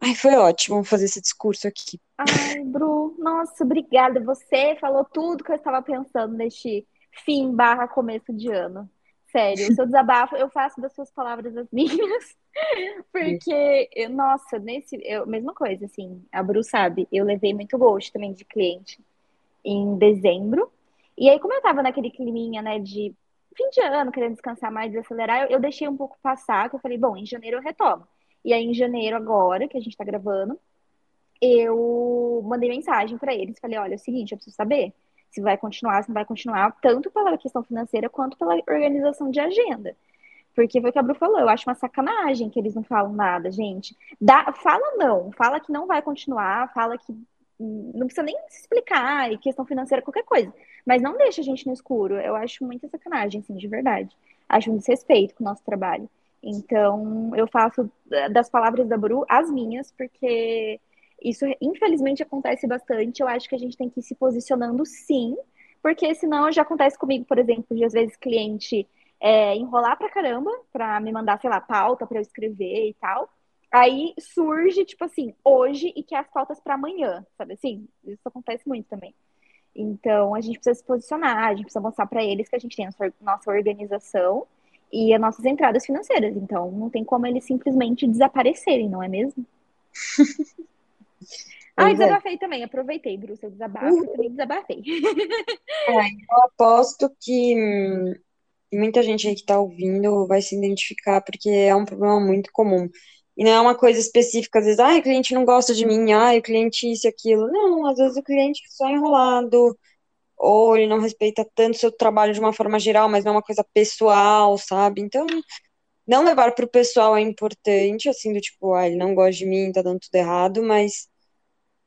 Ai, foi ótimo fazer esse discurso aqui. Ai, Bru, nossa, obrigada. Você falou tudo que eu estava pensando neste fim barra começo de ano. Sério, o seu desabafo, eu faço das suas palavras as minhas. Porque, eu, nossa, nesse. Eu, mesma coisa, assim, a Bru sabe, eu levei muito gosto também de cliente em dezembro. E aí, como eu tava naquele climinha, né, de fim de ano, querendo descansar mais, desacelerar, eu, eu deixei um pouco passar, que eu falei, bom, em janeiro eu retomo. E aí, em janeiro, agora, que a gente tá gravando, eu mandei mensagem para eles, falei, olha, é o seguinte, eu preciso saber se vai continuar, se não vai continuar, tanto pela questão financeira quanto pela organização de agenda. Porque foi o que a Bru falou, eu acho uma sacanagem que eles não falam nada, gente. Dá, fala não, fala que não vai continuar, fala que não precisa nem se explicar, e questão financeira, qualquer coisa. Mas não deixa a gente no escuro. Eu acho muita sacanagem, assim, de verdade. Acho um desrespeito com o nosso trabalho. Então, eu faço das palavras da Bru as minhas, porque isso infelizmente acontece bastante. Eu acho que a gente tem que ir se posicionando sim, porque senão já acontece comigo, por exemplo, de às vezes cliente é, enrolar pra caramba pra me mandar, sei lá, pauta pra eu escrever e tal. Aí surge, tipo assim, hoje e quer as pautas para amanhã, sabe assim? Isso acontece muito também. Então, a gente precisa se posicionar, a gente precisa mostrar para eles que a gente tem a nossa organização e as nossas entradas financeiras. Então, não tem como eles simplesmente desaparecerem, não é mesmo? ah, desabafei é. também, aproveitei, Bruce, seu desabafo uhum. também desabafei. É, eu aposto que hum, muita gente aí que está ouvindo vai se identificar, porque é um problema muito comum. E não é uma coisa específica, às vezes, ah, o cliente não gosta de mim, ah, o cliente isso e aquilo. Não, às vezes o cliente é só enrolado, ou ele não respeita tanto o seu trabalho de uma forma geral, mas não é uma coisa pessoal, sabe? Então, não levar para o pessoal é importante, assim, do tipo, ah, ele não gosta de mim, tá dando tudo errado, mas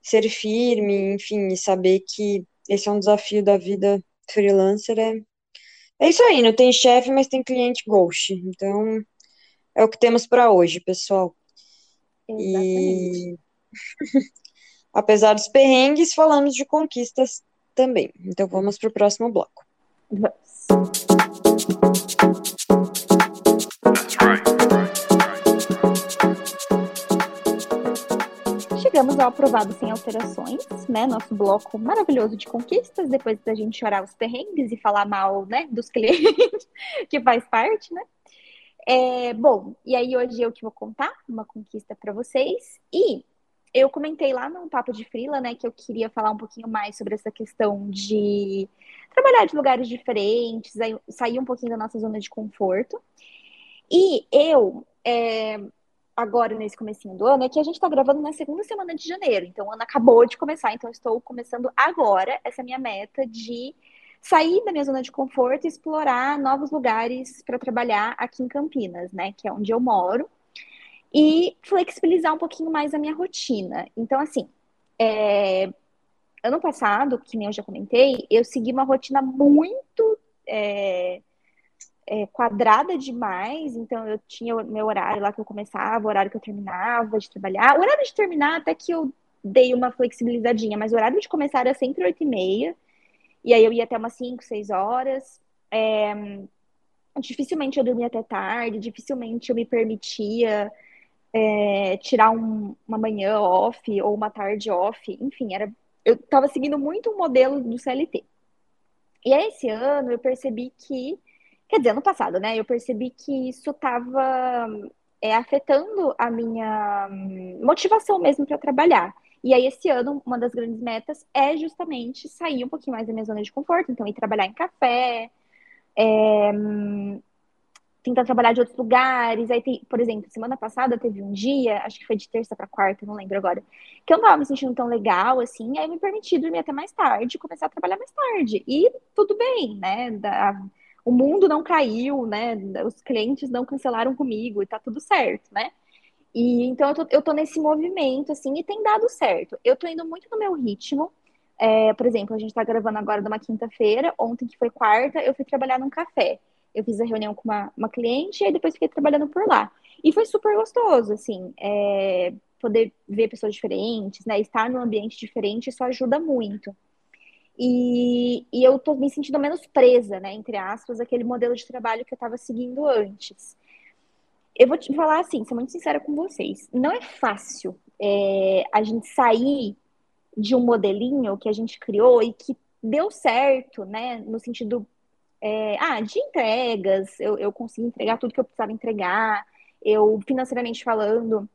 ser firme, enfim, e saber que esse é um desafio da vida freelancer é. É isso aí, não tem chefe, mas tem cliente ghost. Então, é o que temos para hoje, pessoal. Exatamente. E apesar dos perrengues, falamos de conquistas também. Então vamos para o próximo bloco. Vamos. Chegamos ao aprovado sem alterações, né? Nosso bloco maravilhoso de conquistas, depois da gente chorar os perrengues e falar mal, né, dos clientes, que faz parte, né? É, bom, e aí hoje eu que vou contar uma conquista para vocês. E eu comentei lá no Papo de Frila, né, que eu queria falar um pouquinho mais sobre essa questão de trabalhar de lugares diferentes, sair um pouquinho da nossa zona de conforto. E eu, é, agora nesse comecinho do ano, é que a gente está gravando na segunda semana de janeiro, então o ano acabou de começar, então estou começando agora essa minha meta de sair da minha zona de conforto e explorar novos lugares para trabalhar aqui em Campinas, né, que é onde eu moro, e flexibilizar um pouquinho mais a minha rotina. Então, assim, é... ano passado, que nem eu já comentei, eu segui uma rotina muito é... É, quadrada demais, então eu tinha o meu horário lá que eu começava, o horário que eu terminava de trabalhar. O horário de terminar até que eu dei uma flexibilizadinha, mas o horário de começar era sempre oito e meia. E aí eu ia até umas 5, 6 horas. É... dificilmente eu dormia até tarde, dificilmente eu me permitia é, tirar um, uma manhã off ou uma tarde off, enfim, era, eu estava seguindo muito o modelo do CLT. E aí, esse ano eu percebi que, quer dizer, ano passado, né? Eu percebi que isso estava é, afetando a minha motivação mesmo para trabalhar. E aí, esse ano, uma das grandes metas é justamente sair um pouquinho mais da minha zona de conforto, então ir trabalhar em café, é, tentar trabalhar de outros lugares. Aí, tem, por exemplo, semana passada teve um dia, acho que foi de terça para quarta, não lembro agora, que eu não tava me sentindo tão legal, assim, aí me permiti dormir até mais tarde, começar a trabalhar mais tarde. E tudo bem, né? Da, o mundo não caiu, né? Os clientes não cancelaram comigo e tá tudo certo, né? E então eu tô, eu tô nesse movimento, assim, e tem dado certo. Eu tô indo muito no meu ritmo. É, por exemplo, a gente tá gravando agora numa quinta-feira, ontem que foi quarta, eu fui trabalhar num café eu fiz a reunião com uma, uma cliente e depois fiquei trabalhando por lá. E foi super gostoso, assim, é, poder ver pessoas diferentes, né? Estar num ambiente diferente, isso ajuda muito. E, e eu tô me sentindo menos presa, né, entre aspas, aquele modelo de trabalho que eu estava seguindo antes. Eu vou te falar assim, ser muito sincera com vocês, não é fácil é, a gente sair de um modelinho que a gente criou e que deu certo, né, no sentido é, ah, de entregas, eu, eu consegui entregar tudo que eu precisava entregar, eu, financeiramente falando,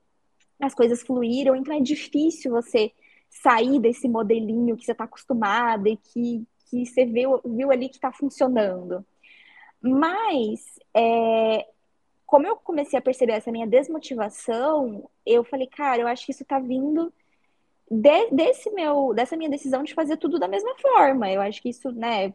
as coisas fluíram, então é difícil você sair desse modelinho que você está acostumada e que, que você viu, viu ali que está funcionando. Mas, é, como eu comecei a perceber essa minha desmotivação, eu falei, cara, eu acho que isso está vindo de, desse meu, dessa minha decisão de fazer tudo da mesma forma. Eu acho que isso, né,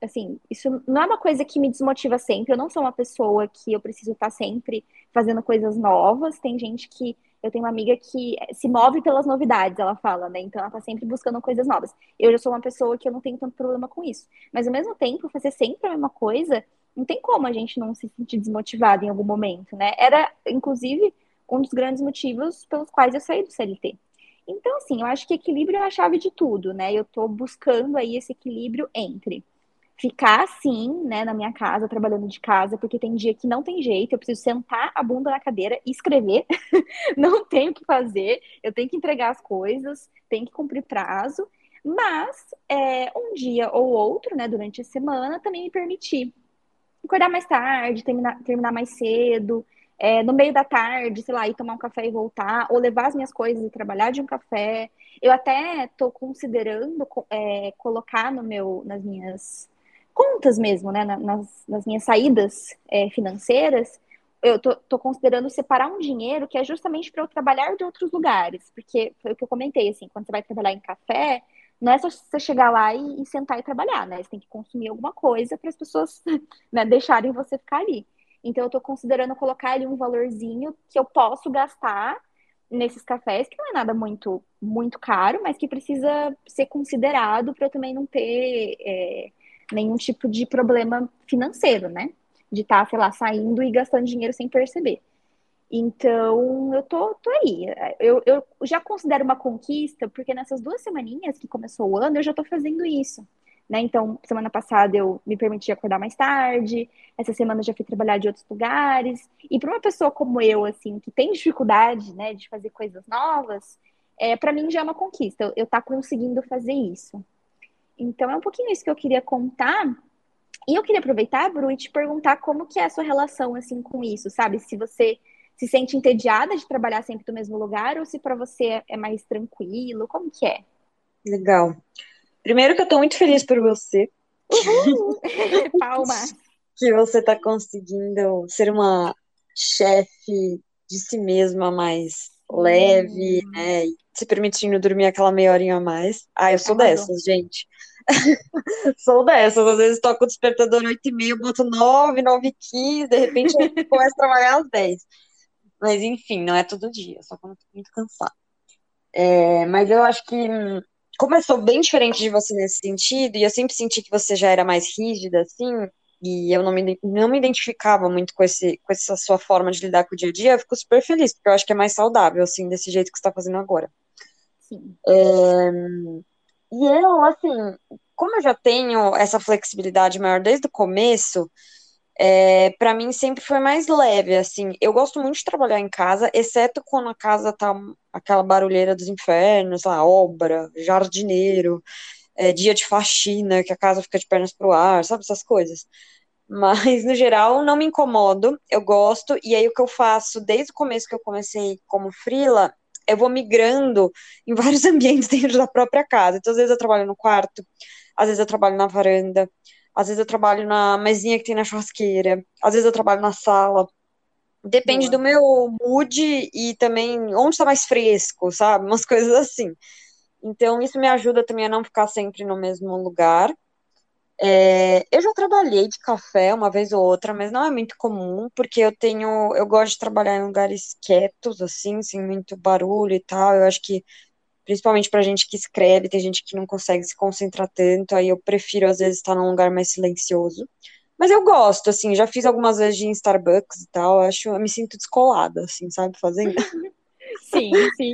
assim, isso não é uma coisa que me desmotiva sempre. Eu não sou uma pessoa que eu preciso estar sempre fazendo coisas novas. Tem gente que. Eu tenho uma amiga que se move pelas novidades, ela fala, né? Então ela tá sempre buscando coisas novas. Eu já sou uma pessoa que eu não tenho tanto problema com isso. Mas ao mesmo tempo, fazer sempre a mesma coisa, não tem como a gente não se sentir desmotivado em algum momento, né? Era, inclusive, um dos grandes motivos pelos quais eu saí do CLT. Então, assim, eu acho que equilíbrio é a chave de tudo, né? Eu tô buscando aí esse equilíbrio entre ficar assim, né, na minha casa, trabalhando de casa, porque tem dia que não tem jeito, eu preciso sentar a bunda na cadeira e escrever, não tenho o que fazer, eu tenho que entregar as coisas, tenho que cumprir prazo, mas é, um dia ou outro, né, durante a semana, também me permitir acordar mais tarde, terminar, terminar mais cedo, é, no meio da tarde, sei lá, ir tomar um café e voltar, ou levar as minhas coisas e trabalhar de um café. Eu até estou considerando é, colocar no meu, nas minhas contas mesmo, né, nas, nas minhas saídas é, financeiras, eu tô, tô, considerando separar um dinheiro que é justamente para eu trabalhar de outros lugares, porque foi o que eu comentei, assim, quando você vai trabalhar em café, não é só você chegar lá e, e sentar e trabalhar, né? Você tem que consumir alguma coisa para as pessoas né, deixarem você ficar ali. Então, eu estou considerando colocar ali um valorzinho que eu posso gastar nesses cafés, que não é nada muito, muito caro, mas que precisa ser considerado para eu também não ter é, nenhum tipo de problema financeiro, né? De estar, tá, sei lá, saindo e gastando dinheiro sem perceber. Então, eu tô, tô aí. Eu, eu já considero uma conquista, porque nessas duas semaninhas que começou o ano, eu já tô fazendo isso. Né? Então, semana passada eu me permiti acordar mais tarde, essa semana eu já fui trabalhar de outros lugares. E para uma pessoa como eu, assim, que tem dificuldade, né, de fazer coisas novas, é, para mim já é uma conquista, eu, eu tá conseguindo fazer isso. Então, é um pouquinho isso que eu queria contar. E eu queria aproveitar, Bru, e te perguntar como que é a sua relação, assim, com isso, sabe? Se você se sente entediada de trabalhar sempre no mesmo lugar ou se para você é mais tranquilo, como que é? Legal. Primeiro que eu tô muito feliz por você. Palma! que você está conseguindo ser uma chefe de si mesma mais leve, hum. né? E se permitindo dormir aquela meia horinha a mais. Ah, eu sou Arrasou. dessas, gente. sou dessas. Às vezes toco o despertador 8 e meia, boto 9, 9 e 15, de repente começo a trabalhar às 10. Mas enfim, não é todo dia, só quando eu tô muito cansada. É, mas eu acho que como eu sou bem diferente de você nesse sentido, e eu sempre senti que você já era mais rígida, assim, e eu não me, não me identificava muito com, esse, com essa sua forma de lidar com o dia a dia, eu fico super feliz, porque eu acho que é mais saudável, assim, desse jeito que você está fazendo agora. Sim. É, e eu, assim, como eu já tenho essa flexibilidade maior desde o começo, é, para mim sempre foi mais leve, assim. Eu gosto muito de trabalhar em casa, exceto quando a casa tá aquela barulheira dos infernos, lá, obra, jardineiro, é, dia de faxina, que a casa fica de pernas pro ar, sabe essas coisas. Mas, no geral, não me incomodo, eu gosto, e aí o que eu faço desde o começo que eu comecei como frila, eu vou migrando em vários ambientes dentro da própria casa. Então, às vezes eu trabalho no quarto, às vezes eu trabalho na varanda, às vezes eu trabalho na mesinha que tem na churrasqueira, às vezes eu trabalho na sala. Depende Boa. do meu mood e também onde está mais fresco, sabe? Umas coisas assim. Então, isso me ajuda também a não ficar sempre no mesmo lugar. É, eu já trabalhei de café uma vez ou outra, mas não é muito comum, porque eu tenho, eu gosto de trabalhar em lugares quietos, assim, sem muito barulho e tal. Eu acho que, principalmente pra gente que escreve, tem gente que não consegue se concentrar tanto, aí eu prefiro, às vezes, estar num lugar mais silencioso. Mas eu gosto, assim, já fiz algumas vezes de em Starbucks e tal, eu acho, eu me sinto descolada, assim, sabe, fazendo. Sim, sim.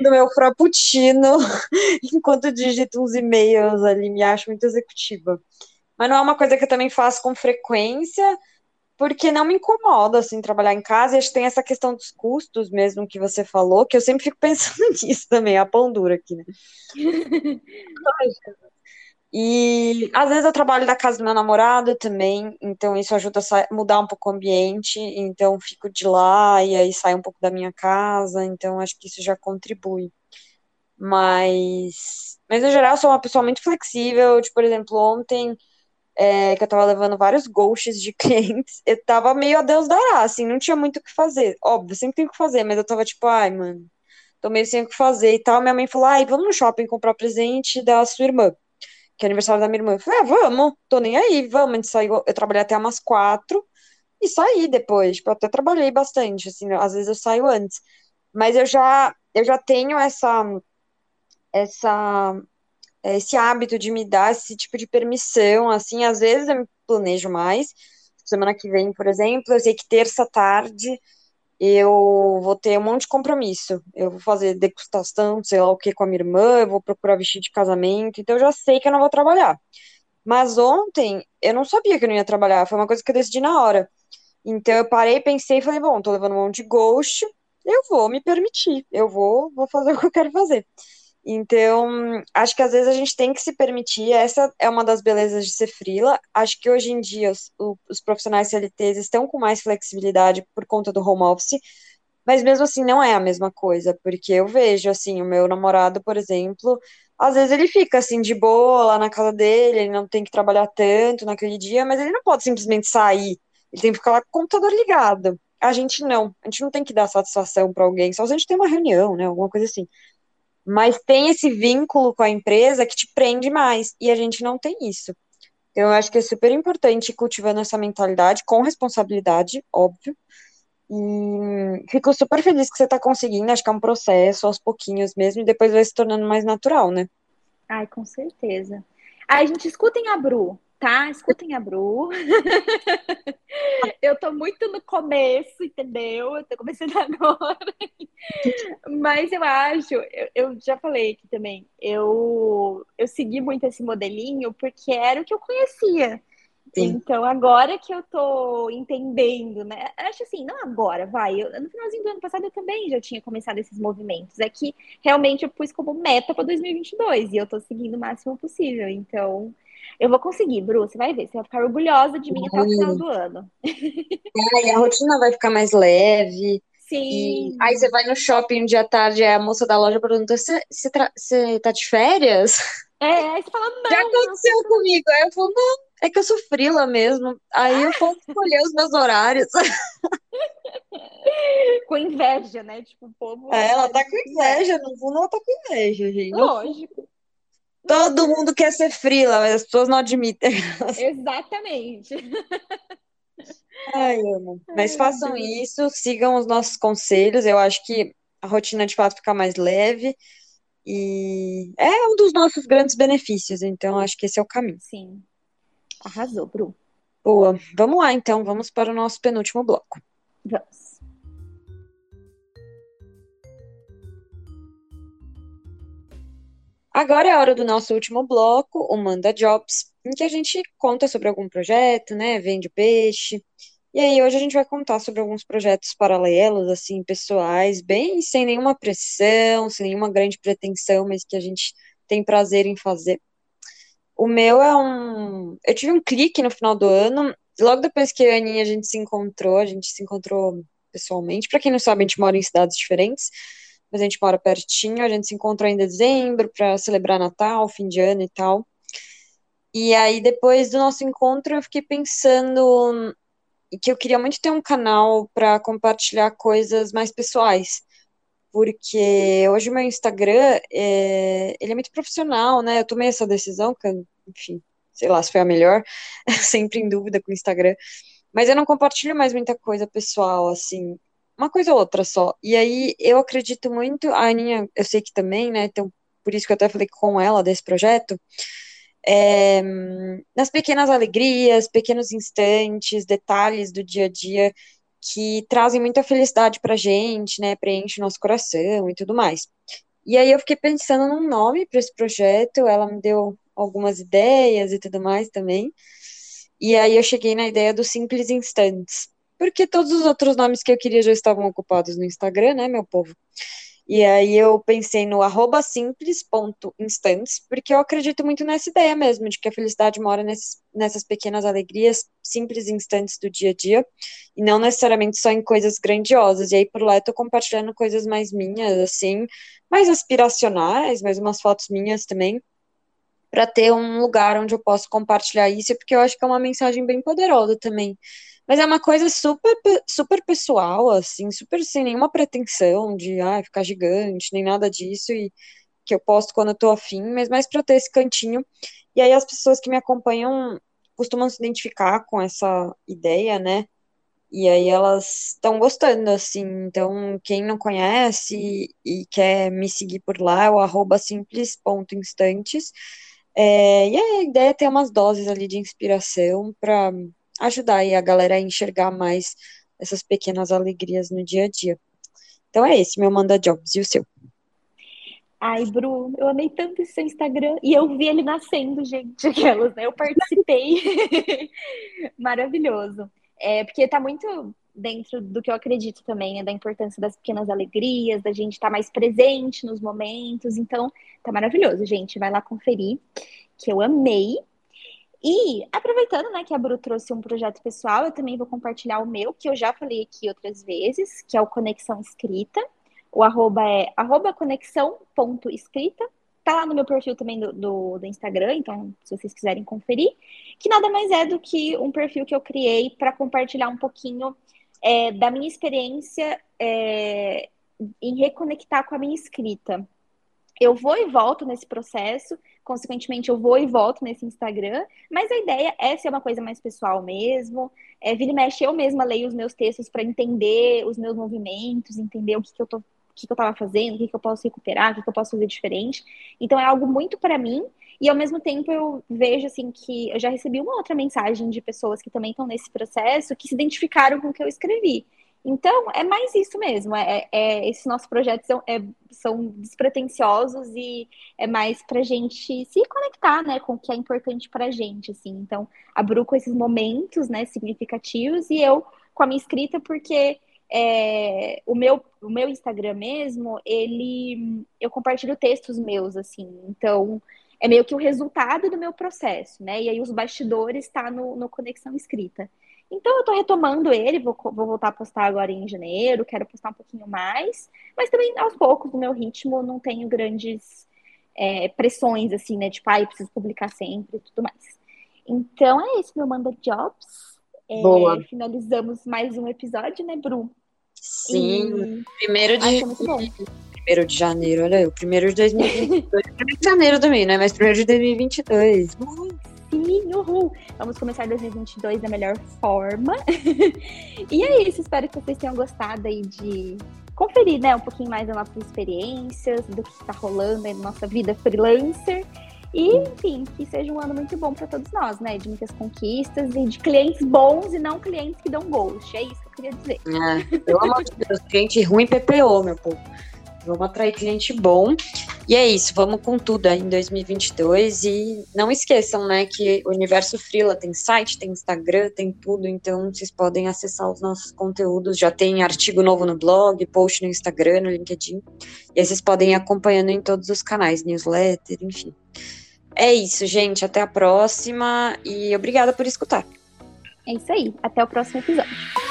Do meu frappuccino, enquanto digito uns e-mails ali, me acho muito executiva. Mas não é uma coisa que eu também faço com frequência, porque não me incomoda, assim, trabalhar em casa. E acho que tem essa questão dos custos mesmo que você falou, que eu sempre fico pensando nisso também, a pão dura aqui, né? E às vezes eu trabalho da casa do meu namorado também, então isso ajuda a mudar um pouco o ambiente, então fico de lá e aí saio um pouco da minha casa, então acho que isso já contribui. Mas, mas no geral, eu sou uma pessoa muito flexível, tipo, por exemplo, ontem é, que eu tava levando vários ghosts de clientes, eu tava meio a Deus dará, assim, não tinha muito o que fazer. Óbvio, sempre tem o que fazer, mas eu tava tipo, ai, mano, tô meio sem o que fazer e tal. Minha mãe falou, ai, vamos no shopping comprar presente da sua irmã que é aniversário da minha irmã. Eu falei, ah, vamos, tô nem aí, vamos. A gente saiu, eu trabalhei até umas quatro e saí depois. Tipo, eu até trabalhei bastante, assim, às vezes eu saio antes. Mas eu já, eu já tenho essa, essa, esse hábito de me dar esse tipo de permissão, assim, às vezes eu me planejo mais. Semana que vem, por exemplo, eu sei que terça tarde eu vou ter um monte de compromisso. Eu vou fazer degustação, sei lá o que, com a minha irmã, eu vou procurar vestido de casamento, então eu já sei que eu não vou trabalhar. Mas ontem eu não sabia que eu não ia trabalhar, foi uma coisa que eu decidi na hora. Então eu parei, pensei e falei, bom, tô levando um monte de ghost, eu vou me permitir, eu vou, vou fazer o que eu quero fazer. Então, acho que às vezes a gente tem que se permitir, essa é uma das belezas de ser frila. Acho que hoje em dia os, os profissionais CLTs estão com mais flexibilidade por conta do home office, mas mesmo assim não é a mesma coisa, porque eu vejo assim, o meu namorado, por exemplo, às vezes ele fica assim de boa lá na casa dele, ele não tem que trabalhar tanto naquele dia, mas ele não pode simplesmente sair, ele tem que ficar lá com o computador ligado. A gente não, a gente não tem que dar satisfação para alguém, só se a gente tem uma reunião, né, alguma coisa assim mas tem esse vínculo com a empresa que te prende mais, e a gente não tem isso. Então, eu acho que é super importante ir cultivando essa mentalidade, com responsabilidade, óbvio, e fico super feliz que você está conseguindo, acho que é um processo, aos pouquinhos mesmo, e depois vai se tornando mais natural, né? Ai, com certeza. Ai, gente, escutem a Bru, tá? Escutem a Bru. eu tô muito no começo, entendeu? Eu tô começando agora. Mas eu acho, eu, eu, já falei aqui também, eu, eu segui muito esse modelinho porque era o que eu conhecia. Sim. Então, agora que eu tô entendendo, né? Acho assim, não agora, vai. Eu, no finalzinho do ano passado eu também já tinha começado esses movimentos. É que realmente eu pus como meta para 2022 e eu tô seguindo o máximo possível. Então, eu vou conseguir, Bru, você vai ver. Você vai ficar orgulhosa de mim até o final do ano. É, a rotina vai ficar mais leve. Sim. E aí você vai no shopping um dia à tarde, a moça da loja pergunta: você, você, tá de férias? É, aí você fala, não. Já aconteceu não, comigo. Aí eu falo, não, é que eu sou frila mesmo. Aí eu posso escolher os meus horários. com inveja, né? Tipo, o povo. É, ela tá com inveja, no fundo ela tá com inveja, gente. Lógico. Todo mundo quer ser frila, mas as pessoas não admitem. Exatamente. Ai, amo. Mas façam isso, sigam os nossos conselhos. Eu acho que a rotina de fato fica mais leve. E é um dos nossos grandes benefícios, então acho que esse é o caminho. Sim. Arrasou, Bru. Boa. Vamos lá, então, vamos para o nosso penúltimo bloco. Vamos. Agora é a hora do nosso último bloco, o Manda Jobs. em que a gente conta sobre algum projeto, né? Vende peixe. E aí hoje a gente vai contar sobre alguns projetos paralelos, assim, pessoais, bem sem nenhuma pressão, sem nenhuma grande pretensão, mas que a gente tem prazer em fazer. O meu é um. Eu tive um clique no final do ano, logo depois que a Aninha a gente se encontrou, a gente se encontrou pessoalmente. Para quem não sabe, a gente mora em cidades diferentes, mas a gente mora pertinho. A gente se encontrou em dezembro para celebrar Natal, fim de ano e tal. E aí, depois do nosso encontro, eu fiquei pensando que eu queria muito ter um canal para compartilhar coisas mais pessoais. Porque hoje o meu Instagram, é, ele é muito profissional, né? Eu tomei essa decisão, que, enfim, sei lá se foi a melhor, sempre em dúvida com o Instagram. Mas eu não compartilho mais muita coisa pessoal, assim, uma coisa ou outra só. E aí eu acredito muito, a Aninha, eu sei que também, né? Então, por isso que eu até falei com ela desse projeto, é, nas pequenas alegrias, pequenos instantes, detalhes do dia a dia que trazem muita felicidade pra gente, né? Preenche nosso coração e tudo mais. E aí eu fiquei pensando num nome para esse projeto, ela me deu algumas ideias e tudo mais também. E aí eu cheguei na ideia do Simples Instantes, porque todos os outros nomes que eu queria já estavam ocupados no Instagram, né, meu povo? E aí eu pensei no arroba simples.instantes, porque eu acredito muito nessa ideia mesmo, de que a felicidade mora nesses, nessas pequenas alegrias, simples instantes do dia a dia, e não necessariamente só em coisas grandiosas. E aí por lá eu tô compartilhando coisas mais minhas, assim, mais aspiracionais, mais umas fotos minhas também, para ter um lugar onde eu posso compartilhar isso, porque eu acho que é uma mensagem bem poderosa também mas é uma coisa super, super pessoal, assim, super sem nenhuma pretensão de ah, ficar gigante, nem nada disso, e que eu posto quando eu tô afim, mas mais pra ter esse cantinho. E aí as pessoas que me acompanham costumam se identificar com essa ideia, né? E aí elas estão gostando, assim. Então, quem não conhece e quer me seguir por lá, é o arroba simples.instantes. É, e a ideia é ter umas doses ali de inspiração para ajudar aí a galera a enxergar mais essas pequenas alegrias no dia a dia. Então é esse meu manda jobs e o seu. Ai, Bru, eu amei tanto esse seu Instagram e eu vi ele nascendo, gente, aquelas, né? Eu participei. Maravilhoso. É, porque tá muito dentro do que eu acredito também, né? Da importância das pequenas alegrias, da gente estar tá mais presente nos momentos. Então, tá maravilhoso, gente. Vai lá conferir, que eu amei. E aproveitando, né, que a Bru trouxe um projeto pessoal, eu também vou compartilhar o meu, que eu já falei aqui outras vezes, que é o Conexão Escrita. O arroba é arroba conexão.escrita. Tá lá no meu perfil também do, do, do, Instagram, então se vocês quiserem conferir. Que nada mais é do que um perfil que eu criei para compartilhar um pouquinho é, da minha experiência é, em reconectar com a minha escrita. Eu vou e volto nesse processo, consequentemente eu vou e volto nesse Instagram, mas a ideia é ser uma coisa mais pessoal mesmo. É, vira e mexe, eu mesma leio os meus textos para entender os meus movimentos, entender o que, que eu tô o que, que eu estava fazendo, o que, que eu posso recuperar, o que, que eu posso fazer diferente. Então é algo muito para mim e ao mesmo tempo eu vejo assim que eu já recebi uma outra mensagem de pessoas que também estão nesse processo que se identificaram com o que eu escrevi. Então, é mais isso mesmo. É, é esses nossos projetos são, é, são despretensiosos e é mais para a gente se conectar, né, com o que é importante para a gente, assim. Então, abro com esses momentos, né, significativos e eu com a minha escrita, porque é, o, meu, o meu Instagram mesmo, ele eu compartilho textos meus, assim. Então, é meio que o resultado do meu processo, né? E aí os bastidores está no, no Conexão Escrita. Então, eu tô retomando ele, vou, vou voltar a postar agora em janeiro, quero postar um pouquinho mais, mas também aos poucos, no meu ritmo, não tenho grandes é, pressões, assim, né? Tipo, ai, preciso publicar sempre e tudo mais. Então, é isso, meu Manda Jobs. É, Boa. Finalizamos mais um episódio, né, Bru? Sim, e... primeiro de... Primeiro de janeiro, olha aí, o primeiro de 2022. primeiro de janeiro também, né? Mas primeiro de 2022. Sim, uhul! Vamos começar 2022 da melhor forma. e é isso, espero que vocês tenham gostado aí de conferir, né, um pouquinho mais das nossas experiências, do que está rolando aí na nossa vida freelancer. E, enfim, que seja um ano muito bom para todos nós, né? De muitas conquistas e de clientes bons e não clientes que dão ghost. É isso que eu queria dizer. É, pelo amor de Deus, cliente ruim PPO, meu povo. Vamos atrair cliente bom. E é isso, vamos com tudo aí em 2022. E não esqueçam, né, que o Universo Frila tem site, tem Instagram, tem tudo. Então vocês podem acessar os nossos conteúdos. Já tem artigo novo no blog, post no Instagram, no LinkedIn. E aí vocês podem ir acompanhando em todos os canais, newsletter, enfim. É isso, gente. Até a próxima e obrigada por escutar. É isso aí. Até o próximo episódio.